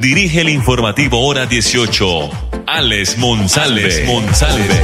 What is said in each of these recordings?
dirige el informativo Hora 18, Alex Monsalve. Alex Monsalve.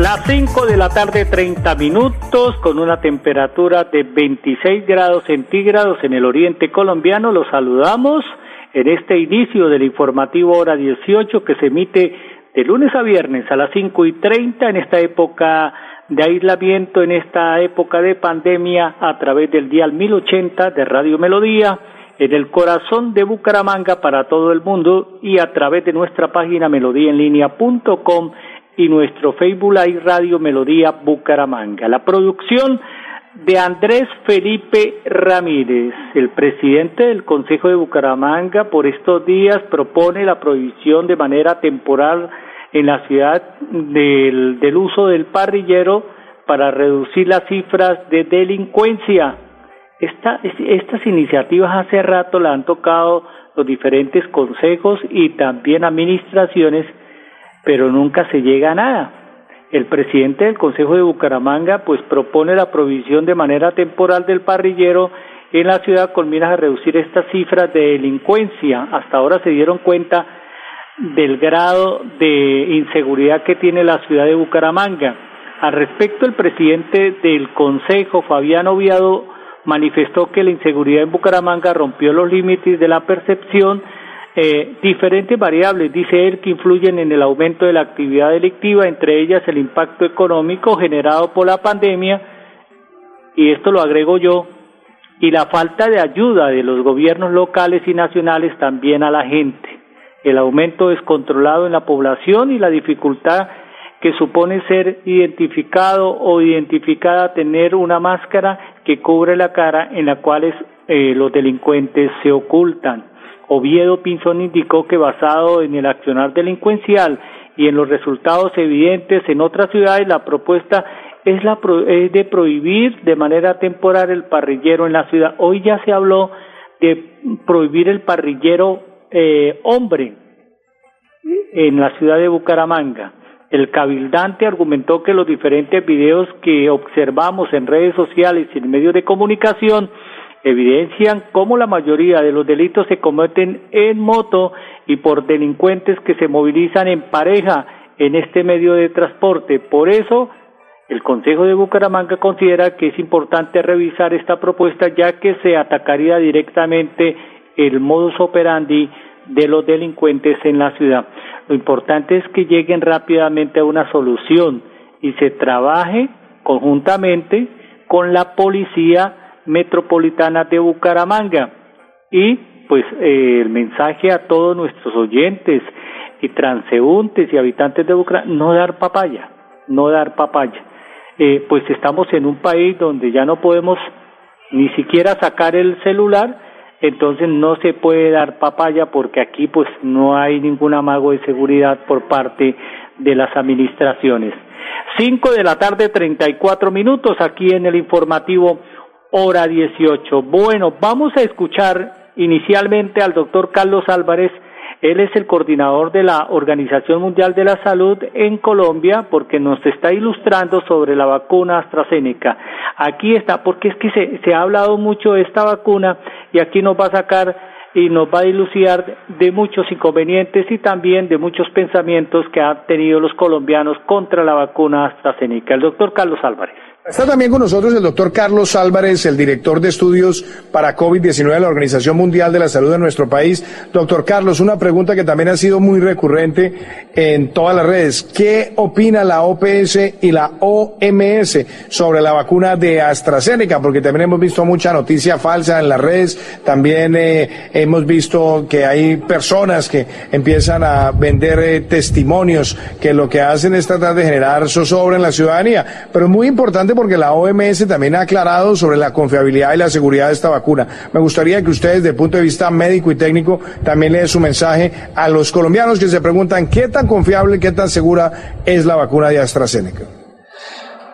Las 5 de la tarde, 30 minutos, con una temperatura de 26 grados centígrados en el oriente colombiano. Los saludamos en este inicio del informativo hora 18 que se emite de lunes a viernes a las 5 y 30 en esta época de aislamiento, en esta época de pandemia a través del dial 1080 de Radio Melodía en el corazón de Bucaramanga para todo el mundo y a través de nuestra página melodíaenlínea.com y nuestro Facebook Live Radio Melodía Bucaramanga. La producción de Andrés Felipe Ramírez, el presidente del Consejo de Bucaramanga, por estos días propone la prohibición de manera temporal en la ciudad del, del uso del parrillero para reducir las cifras de delincuencia. Esta, estas iniciativas hace rato la han tocado los diferentes consejos y también administraciones pero nunca se llega a nada. El presidente del Consejo de Bucaramanga pues propone la provisión de manera temporal del parrillero en la ciudad con miras a reducir estas cifras de delincuencia. Hasta ahora se dieron cuenta del grado de inseguridad que tiene la ciudad de Bucaramanga. Al respecto, el presidente del Consejo, Fabián Oviado, manifestó que la inseguridad en Bucaramanga rompió los límites de la percepción eh, diferentes variables, dice él, que influyen en el aumento de la actividad delictiva, entre ellas el impacto económico generado por la pandemia, y esto lo agrego yo, y la falta de ayuda de los gobiernos locales y nacionales también a la gente, el aumento descontrolado en la población y la dificultad que supone ser identificado o identificada tener una máscara que cubre la cara en la cual eh, los delincuentes se ocultan. Oviedo Pinzón indicó que basado en el accionar delincuencial y en los resultados evidentes en otras ciudades, la propuesta es, la de prohibir de manera temporal el parrillero en la ciudad. Hoy ya se habló de prohibir el parrillero eh, hombre en la ciudad de Bucaramanga. El cabildante argumentó que los diferentes videos que observamos en redes sociales y en medios de comunicación evidencian cómo la mayoría de los delitos se cometen en moto y por delincuentes que se movilizan en pareja en este medio de transporte. Por eso, el Consejo de Bucaramanga considera que es importante revisar esta propuesta ya que se atacaría directamente el modus operandi de los delincuentes en la ciudad. Lo importante es que lleguen rápidamente a una solución y se trabaje conjuntamente con la policía metropolitana de Bucaramanga. Y pues eh, el mensaje a todos nuestros oyentes y transeúntes y habitantes de Bucaramanga, no dar papaya, no dar papaya. Eh, pues estamos en un país donde ya no podemos ni siquiera sacar el celular, entonces no se puede dar papaya porque aquí pues no hay ningún amago de seguridad por parte de las administraciones. Cinco de la tarde, treinta y cuatro minutos aquí en el informativo hora 18. Bueno, vamos a escuchar inicialmente al doctor Carlos Álvarez. Él es el coordinador de la Organización Mundial de la Salud en Colombia porque nos está ilustrando sobre la vacuna AstraZeneca. Aquí está, porque es que se, ha hablado mucho de esta vacuna y aquí nos va a sacar y nos va a dilucidar de muchos inconvenientes y también de muchos pensamientos que han tenido los colombianos contra la vacuna AstraZeneca. El doctor Carlos Álvarez. Está también con nosotros el doctor Carlos Álvarez, el director de estudios para COVID-19 de la Organización Mundial de la Salud de nuestro país. Doctor Carlos, una pregunta que también ha sido muy recurrente en todas las redes. ¿Qué opina la OPS y la OMS sobre la vacuna de AstraZeneca? Porque también hemos visto mucha noticia falsa en las redes. También eh, hemos visto que hay personas que empiezan a vender eh, testimonios que lo que hacen es tratar de generar zozobra en la ciudadanía. Pero es muy importante porque la OMS también ha aclarado sobre la confiabilidad y la seguridad de esta vacuna. Me gustaría que ustedes, desde el punto de vista médico y técnico, también le den su mensaje a los colombianos que se preguntan qué tan confiable, qué tan segura es la vacuna de AstraZeneca.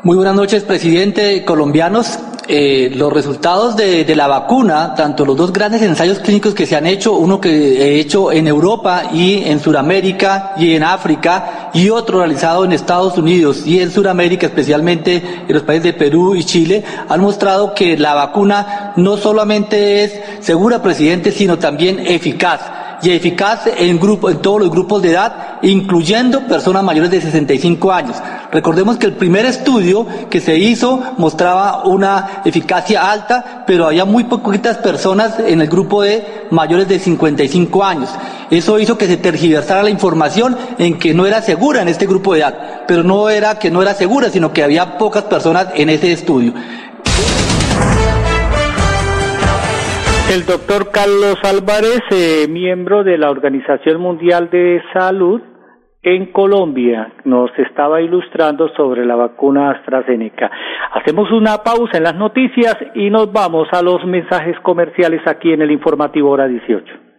Muy buenas noches, presidente. Colombianos, eh, los resultados de, de, la vacuna, tanto los dos grandes ensayos clínicos que se han hecho, uno que he hecho en Europa y en Sudamérica y en África, y otro realizado en Estados Unidos y en Sudamérica, especialmente en los países de Perú y Chile, han mostrado que la vacuna no solamente es segura, presidente, sino también eficaz y eficaz en, grupo, en todos los grupos de edad, incluyendo personas mayores de 65 años. Recordemos que el primer estudio que se hizo mostraba una eficacia alta, pero había muy poquitas personas en el grupo de mayores de 55 años. Eso hizo que se tergiversara la información en que no era segura en este grupo de edad, pero no era que no era segura, sino que había pocas personas en ese estudio. El doctor Carlos Álvarez, eh, miembro de la Organización Mundial de Salud en Colombia, nos estaba ilustrando sobre la vacuna AstraZeneca. Hacemos una pausa en las noticias y nos vamos a los mensajes comerciales aquí en el informativo hora 18.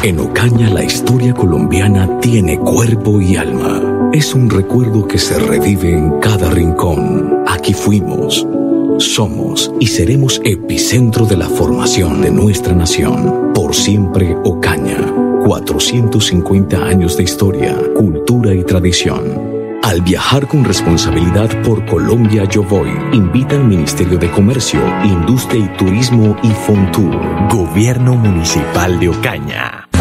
En Ocaña la historia colombiana tiene cuerpo y alma. Es un recuerdo que se revive en cada rincón. Aquí fuimos, somos y seremos epicentro de la formación de nuestra nación. Por siempre Ocaña. 450 años de historia, cultura y tradición. Al viajar con responsabilidad por Colombia Yo Voy, invita al Ministerio de Comercio, Industria y Turismo y Fontur. Gobierno Municipal de Ocaña.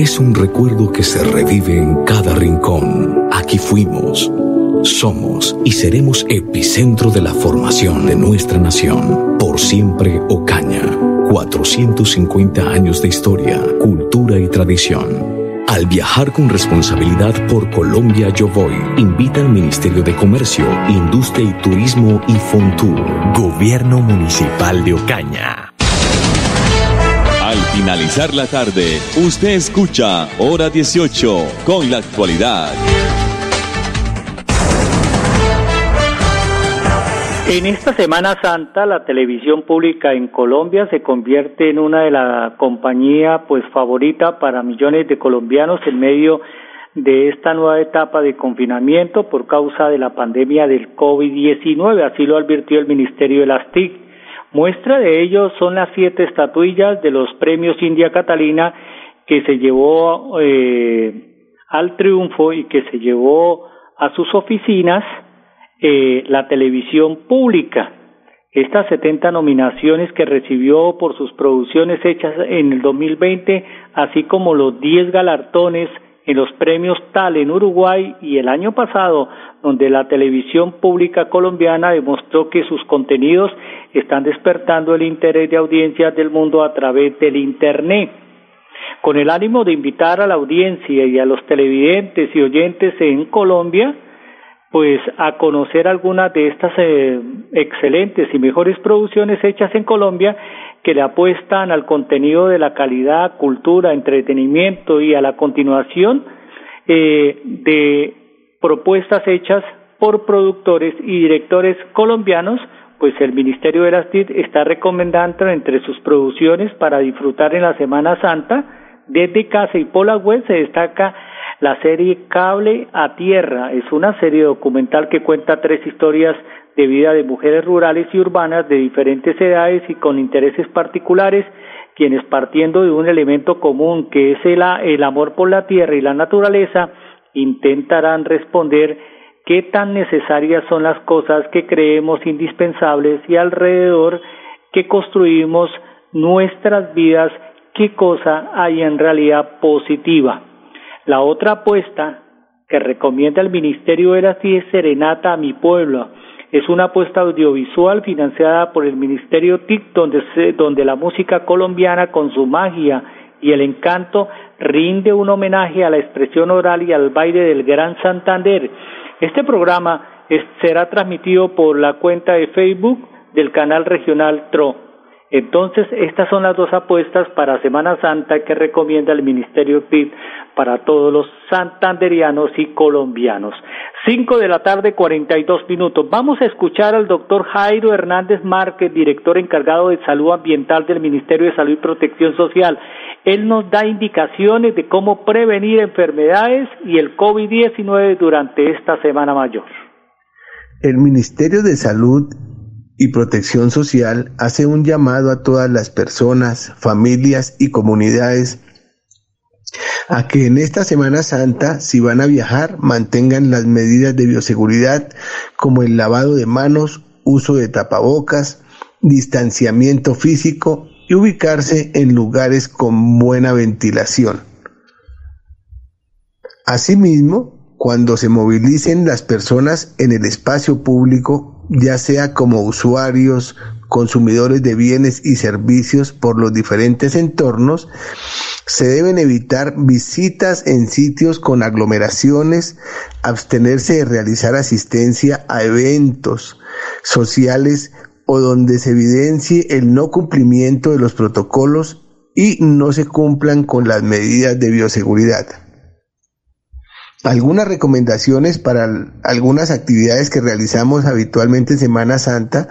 Es un recuerdo que se revive en cada rincón. Aquí fuimos, somos y seremos epicentro de la formación de nuestra nación. Por siempre Ocaña. 450 años de historia, cultura y tradición. Al viajar con responsabilidad por Colombia Yo Voy, invita al Ministerio de Comercio, Industria y Turismo y Fontur. Gobierno Municipal de Ocaña. Al finalizar la tarde, usted escucha Hora 18 con la actualidad. En esta Semana Santa, la televisión pública en Colombia se convierte en una de las compañías pues favorita para millones de colombianos en medio de esta nueva etapa de confinamiento por causa de la pandemia del COVID-19, así lo advirtió el Ministerio de las TIC. Muestra de ello son las siete estatuillas de los premios India Catalina que se llevó eh, al triunfo y que se llevó a sus oficinas eh, la televisión pública. Estas 70 nominaciones que recibió por sus producciones hechas en el 2020, así como los 10 galardones en los premios TAL en Uruguay y el año pasado, donde la televisión pública colombiana demostró que sus contenidos están despertando el interés de audiencias del mundo a través del Internet. Con el ánimo de invitar a la audiencia y a los televidentes y oyentes en Colombia, pues a conocer algunas de estas eh, excelentes y mejores producciones hechas en Colombia que le apuestan al contenido de la calidad, cultura, entretenimiento y a la continuación eh, de propuestas hechas por productores y directores colombianos, pues el Ministerio de las TIC está recomendando entre sus producciones para disfrutar en la Semana Santa, desde casa y por la web se destaca la serie Cable a Tierra. Es una serie documental que cuenta tres historias de vida de mujeres rurales y urbanas de diferentes edades y con intereses particulares, quienes partiendo de un elemento común que es el, el amor por la tierra y la naturaleza, intentarán responder qué tan necesarias son las cosas que creemos indispensables y alrededor que construimos nuestras vidas, qué cosa hay en realidad positiva. La otra apuesta que recomienda el Ministerio era así es Serenata a mi pueblo. Es una apuesta audiovisual financiada por el Ministerio TIC donde, donde la música colombiana con su magia y el encanto rinde un homenaje a la expresión oral y al baile del Gran Santander. Este programa será transmitido por la cuenta de Facebook del canal regional TRO. Entonces, estas son las dos apuestas para Semana Santa que recomienda el Ministerio PIB para todos los santanderianos y colombianos. Cinco de la tarde, cuarenta y dos minutos. Vamos a escuchar al doctor Jairo Hernández Márquez, director encargado de salud ambiental del Ministerio de Salud y Protección Social. Él nos da indicaciones de cómo prevenir enfermedades y el COVID-19 durante esta Semana Mayor. El Ministerio de Salud y Protección Social hace un llamado a todas las personas, familias y comunidades a que en esta Semana Santa, si van a viajar, mantengan las medidas de bioseguridad como el lavado de manos, uso de tapabocas, distanciamiento físico y ubicarse en lugares con buena ventilación. Asimismo, cuando se movilicen las personas en el espacio público, ya sea como usuarios, consumidores de bienes y servicios por los diferentes entornos, se deben evitar visitas en sitios con aglomeraciones, abstenerse de realizar asistencia a eventos sociales o donde se evidencie el no cumplimiento de los protocolos y no se cumplan con las medidas de bioseguridad. Algunas recomendaciones para algunas actividades que realizamos habitualmente en Semana Santa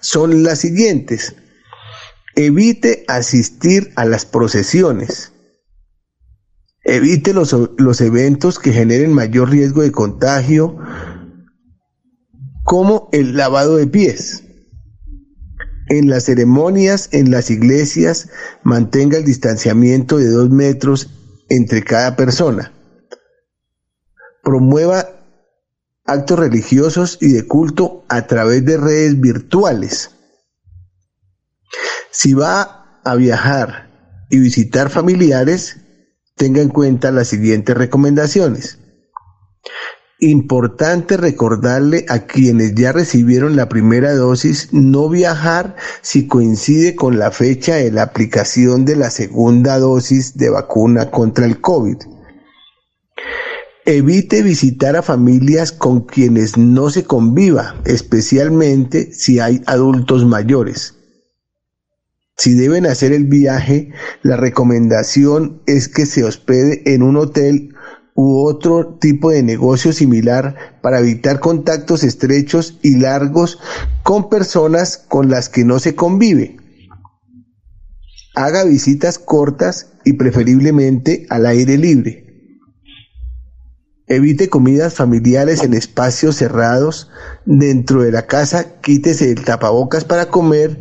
son las siguientes. Evite asistir a las procesiones. Evite los, los eventos que generen mayor riesgo de contagio, como el lavado de pies. En las ceremonias, en las iglesias, mantenga el distanciamiento de dos metros entre cada persona promueva actos religiosos y de culto a través de redes virtuales. Si va a viajar y visitar familiares, tenga en cuenta las siguientes recomendaciones. Importante recordarle a quienes ya recibieron la primera dosis no viajar si coincide con la fecha de la aplicación de la segunda dosis de vacuna contra el COVID. Evite visitar a familias con quienes no se conviva, especialmente si hay adultos mayores. Si deben hacer el viaje, la recomendación es que se hospede en un hotel u otro tipo de negocio similar para evitar contactos estrechos y largos con personas con las que no se convive. Haga visitas cortas y preferiblemente al aire libre. Evite comidas familiares en espacios cerrados. Dentro de la casa, quítese el tapabocas para comer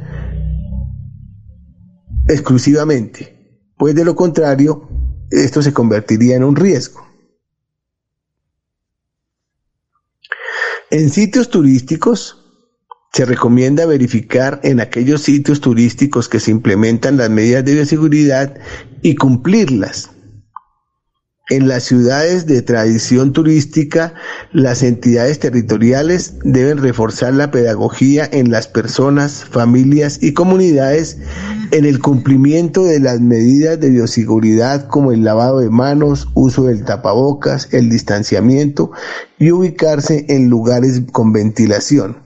exclusivamente, pues de lo contrario, esto se convertiría en un riesgo. En sitios turísticos se recomienda verificar en aquellos sitios turísticos que se implementan las medidas de bioseguridad y cumplirlas. En las ciudades de tradición turística, las entidades territoriales deben reforzar la pedagogía en las personas, familias y comunidades en el cumplimiento de las medidas de bioseguridad como el lavado de manos, uso del tapabocas, el distanciamiento y ubicarse en lugares con ventilación.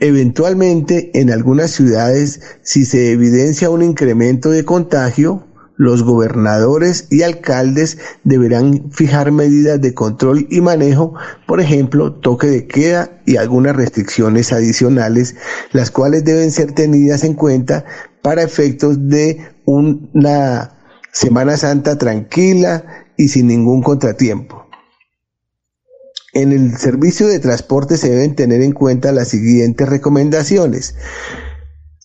Eventualmente, en algunas ciudades, si se evidencia un incremento de contagio, los gobernadores y alcaldes deberán fijar medidas de control y manejo, por ejemplo, toque de queda y algunas restricciones adicionales, las cuales deben ser tenidas en cuenta para efectos de una Semana Santa tranquila y sin ningún contratiempo. En el servicio de transporte se deben tener en cuenta las siguientes recomendaciones.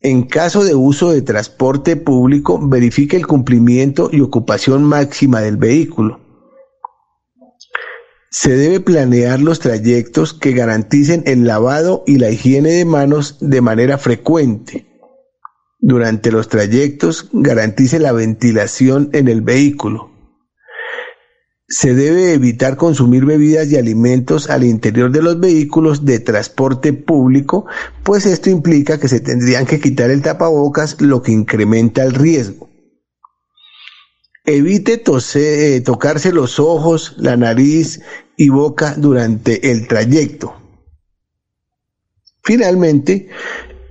En caso de uso de transporte público, verifique el cumplimiento y ocupación máxima del vehículo. Se debe planear los trayectos que garanticen el lavado y la higiene de manos de manera frecuente. Durante los trayectos, garantice la ventilación en el vehículo. Se debe evitar consumir bebidas y alimentos al interior de los vehículos de transporte público, pues esto implica que se tendrían que quitar el tapabocas, lo que incrementa el riesgo. Evite eh, tocarse los ojos, la nariz y boca durante el trayecto. Finalmente,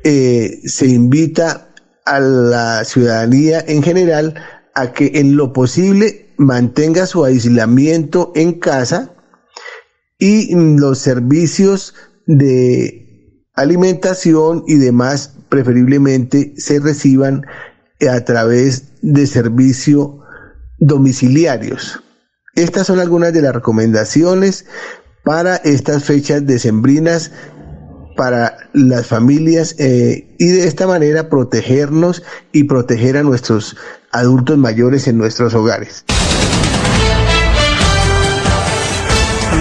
eh, se invita a la ciudadanía en general a que en lo posible mantenga su aislamiento en casa y los servicios de alimentación y demás preferiblemente se reciban a través de servicios domiciliarios. Estas son algunas de las recomendaciones para estas fechas decembrinas para las familias eh, y de esta manera protegernos y proteger a nuestros adultos mayores en nuestros hogares.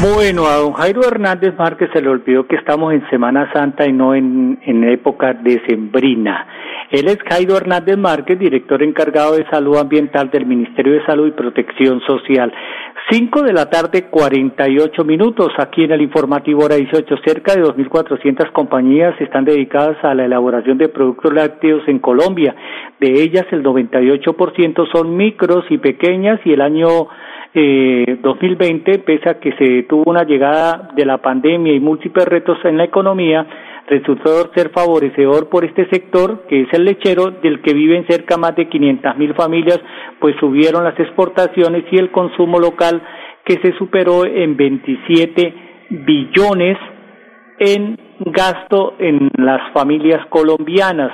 Bueno, a don Jairo Hernández Márquez se le olvidó que estamos en Semana Santa y no en, en época decembrina. Él es Jairo Hernández Márquez, director encargado de salud ambiental del Ministerio de Salud y Protección Social. Cinco de la tarde, cuarenta y ocho minutos, aquí en el informativo hora 18. Cerca de 2.400 compañías están dedicadas a la elaboración de productos lácteos en Colombia. De ellas, el 98% son micros y pequeñas y el año eh, 2020, pese a que se tuvo una llegada de la pandemia y múltiples retos en la economía, resultó ser favorecedor por este sector, que es el lechero, del que viven cerca más de 500 mil familias, pues subieron las exportaciones y el consumo local, que se superó en 27 billones en gasto en las familias colombianas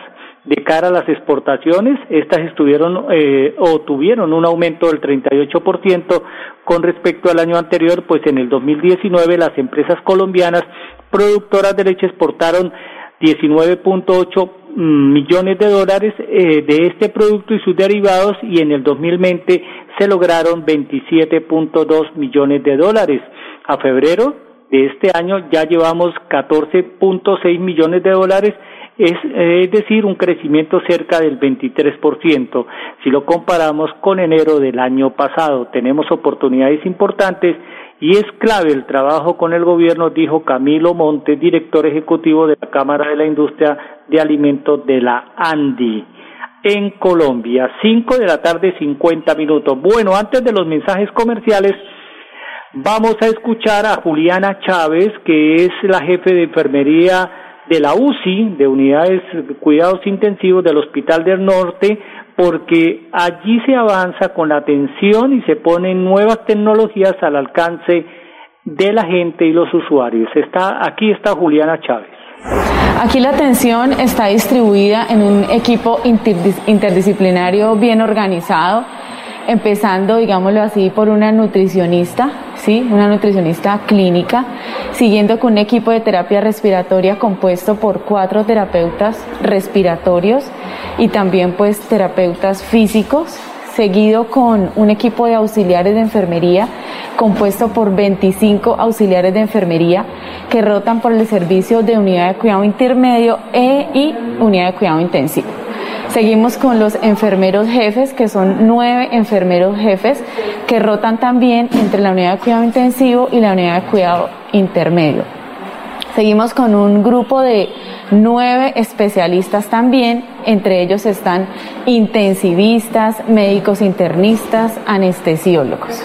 de cara a las exportaciones, estas estuvieron eh, o tuvieron un aumento del 38% con respecto al año anterior, pues en el 2019 las empresas colombianas productoras de leche exportaron 19.8 millones de dólares eh, de este producto y sus derivados y en el 2020 se lograron 27.2 millones de dólares. A febrero de este año ya llevamos 14.6 millones de dólares es, decir, un crecimiento cerca del 23%. Si lo comparamos con enero del año pasado, tenemos oportunidades importantes y es clave el trabajo con el gobierno, dijo Camilo Montes, director ejecutivo de la Cámara de la Industria de Alimentos de la ANDI en Colombia. Cinco de la tarde, cincuenta minutos. Bueno, antes de los mensajes comerciales, vamos a escuchar a Juliana Chávez, que es la jefe de enfermería de la UCI, de Unidades de Cuidados Intensivos del Hospital del Norte, porque allí se avanza con la atención y se ponen nuevas tecnologías al alcance de la gente y los usuarios. Está, aquí está Juliana Chávez. Aquí la atención está distribuida en un equipo interdisciplinario bien organizado, empezando, digámoslo así, por una nutricionista, ¿sí? una nutricionista clínica, siguiendo con un equipo de terapia respiratoria compuesto por cuatro terapeutas respiratorios y también pues terapeutas físicos, seguido con un equipo de auxiliares de enfermería compuesto por 25 auxiliares de enfermería que rotan por el servicio de unidad de cuidado intermedio e y unidad de cuidado intensivo. Seguimos con los enfermeros jefes, que son nueve enfermeros jefes que rotan también entre la unidad de cuidado intensivo y la unidad de cuidado intermedio. Seguimos con un grupo de nueve especialistas también, entre ellos están intensivistas, médicos internistas, anestesiólogos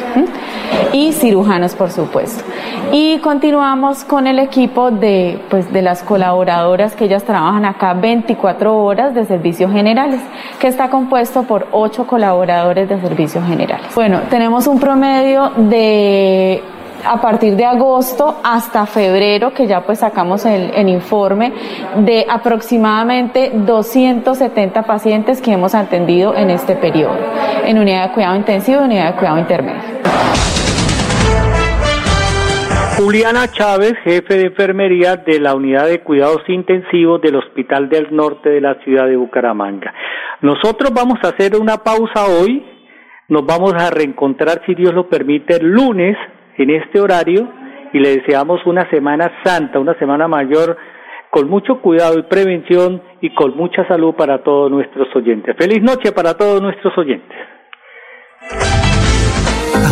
y cirujanos, por supuesto. Y continuamos con el equipo de, pues, de las colaboradoras que ellas trabajan acá 24 horas de servicios generales, que está compuesto por ocho colaboradores de servicios generales. Bueno, tenemos un promedio de a partir de agosto hasta febrero, que ya pues sacamos el, informe, de aproximadamente 270 pacientes que hemos atendido en este periodo, en unidad de cuidado intensivo y unidad de cuidado intermedio. Juliana Chávez, jefe de enfermería de la unidad de cuidados intensivos del Hospital del Norte de la ciudad de Bucaramanga. Nosotros vamos a hacer una pausa hoy, nos vamos a reencontrar si Dios lo permite el lunes en este horario y le deseamos una semana santa, una semana mayor con mucho cuidado y prevención y con mucha salud para todos nuestros oyentes. Feliz noche para todos nuestros oyentes.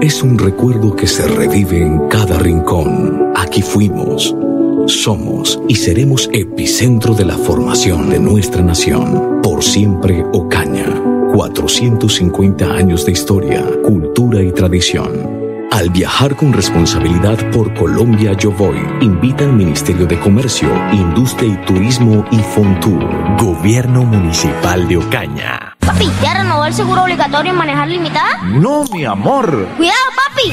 Es un recuerdo que se revive en cada rincón. Aquí fuimos, somos y seremos epicentro de la formación de nuestra nación. Por siempre Ocaña. 450 años de historia, cultura y tradición. Al viajar con responsabilidad por Colombia Yo Voy, invita al Ministerio de Comercio, Industria y Turismo y Fontur. Gobierno Municipal de Ocaña. Papi, ¿ya renovó el seguro obligatorio en manejar limitada? No, mi amor. Cuidado, papi.